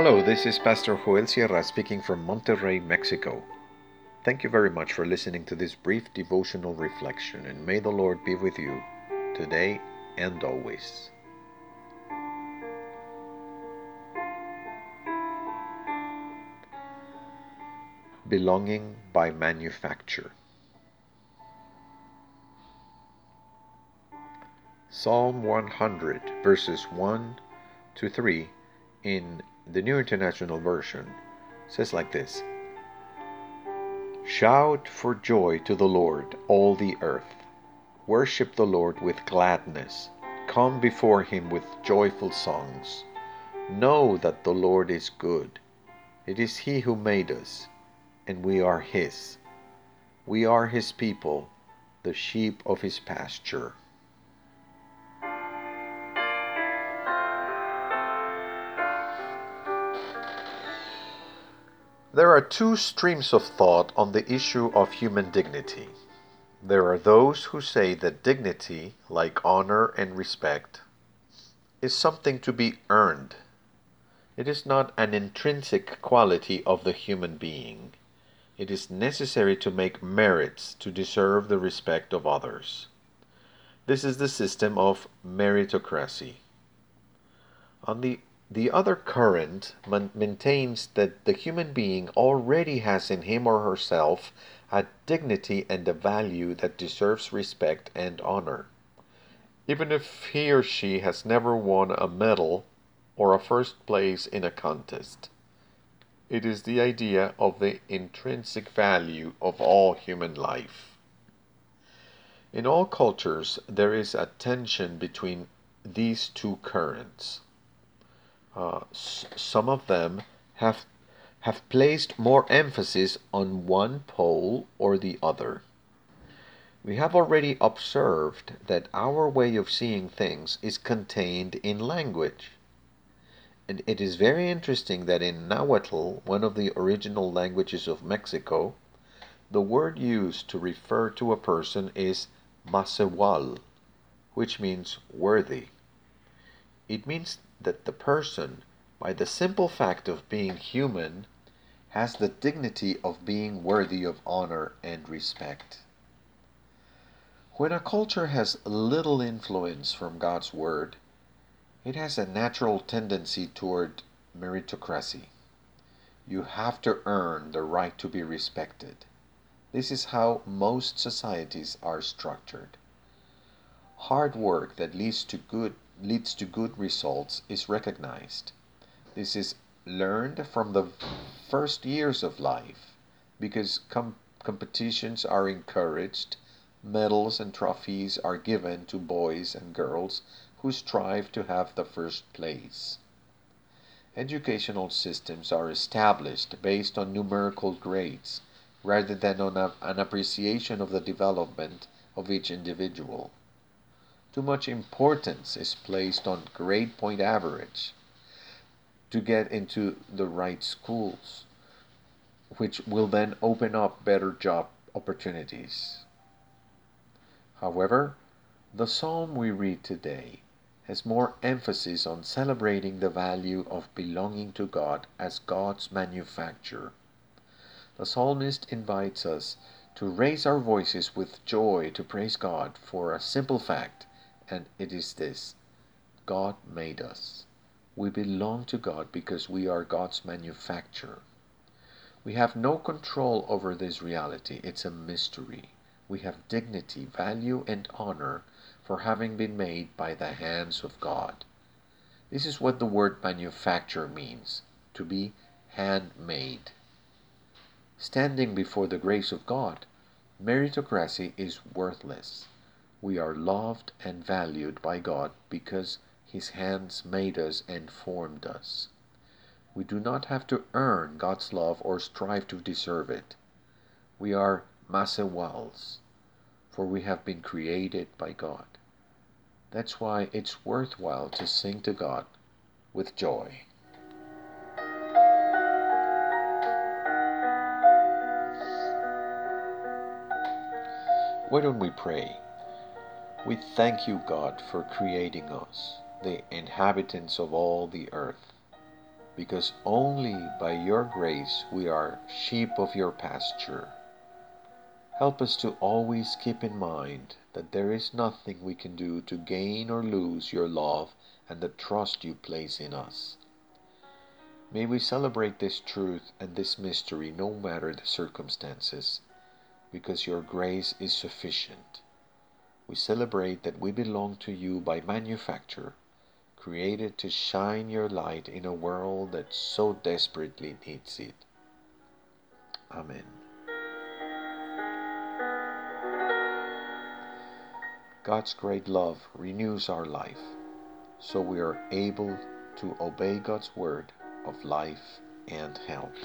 Hello, this is Pastor Joel Sierra speaking from Monterrey, Mexico. Thank you very much for listening to this brief devotional reflection, and may the Lord be with you today and always. Belonging by manufacture. Psalm 100, verses 1 to 3 in the New International Version says like this Shout for joy to the Lord, all the earth. Worship the Lord with gladness. Come before him with joyful songs. Know that the Lord is good. It is he who made us, and we are his. We are his people, the sheep of his pasture. There are two streams of thought on the issue of human dignity. There are those who say that dignity, like honor and respect, is something to be earned. It is not an intrinsic quality of the human being. It is necessary to make merits to deserve the respect of others. This is the system of meritocracy. On the the other current maintains that the human being already has in him or herself a dignity and a value that deserves respect and honor, even if he or she has never won a medal or a first place in a contest. It is the idea of the intrinsic value of all human life. In all cultures, there is a tension between these two currents. Uh, some of them have have placed more emphasis on one pole or the other. We have already observed that our way of seeing things is contained in language. And it is very interesting that in Nahuatl, one of the original languages of Mexico, the word used to refer to a person is masewal, which means worthy. It means that the person, by the simple fact of being human, has the dignity of being worthy of honor and respect. When a culture has little influence from God's Word, it has a natural tendency toward meritocracy. You have to earn the right to be respected. This is how most societies are structured. Hard work that leads to good leads to good results is recognized. This is learned from the first years of life because com- competitions are encouraged, medals and trophies are given to boys and girls who strive to have the first place. Educational systems are established based on numerical grades rather than on a, an appreciation of the development of each individual. Too much importance is placed on grade point average to get into the right schools, which will then open up better job opportunities. However, the psalm we read today has more emphasis on celebrating the value of belonging to God as God's manufacture. The psalmist invites us to raise our voices with joy to praise God for a simple fact and it is this God made us. We belong to God because we are God's manufacture. We have no control over this reality, it's a mystery. We have dignity, value, and honor for having been made by the hands of God. This is what the word manufacture means to be handmade. Standing before the grace of God, meritocracy is worthless. We are loved and valued by God because His hands made us and formed us. We do not have to earn God's love or strive to deserve it. We are masewals, for we have been created by God. That's why it's worthwhile to sing to God with joy. Why don't we pray? We thank you, God, for creating us, the inhabitants of all the earth. because only by your grace we are sheep of your pasture. Help us to always keep in mind that there is nothing we can do to gain or lose your love and the trust you place in us. May we celebrate this truth and this mystery no matter the circumstances, because your grace is sufficient. We celebrate that we belong to you by manufacture, created to shine your light in a world that so desperately needs it. Amen. God's great love renews our life, so we are able to obey God's word of life and health.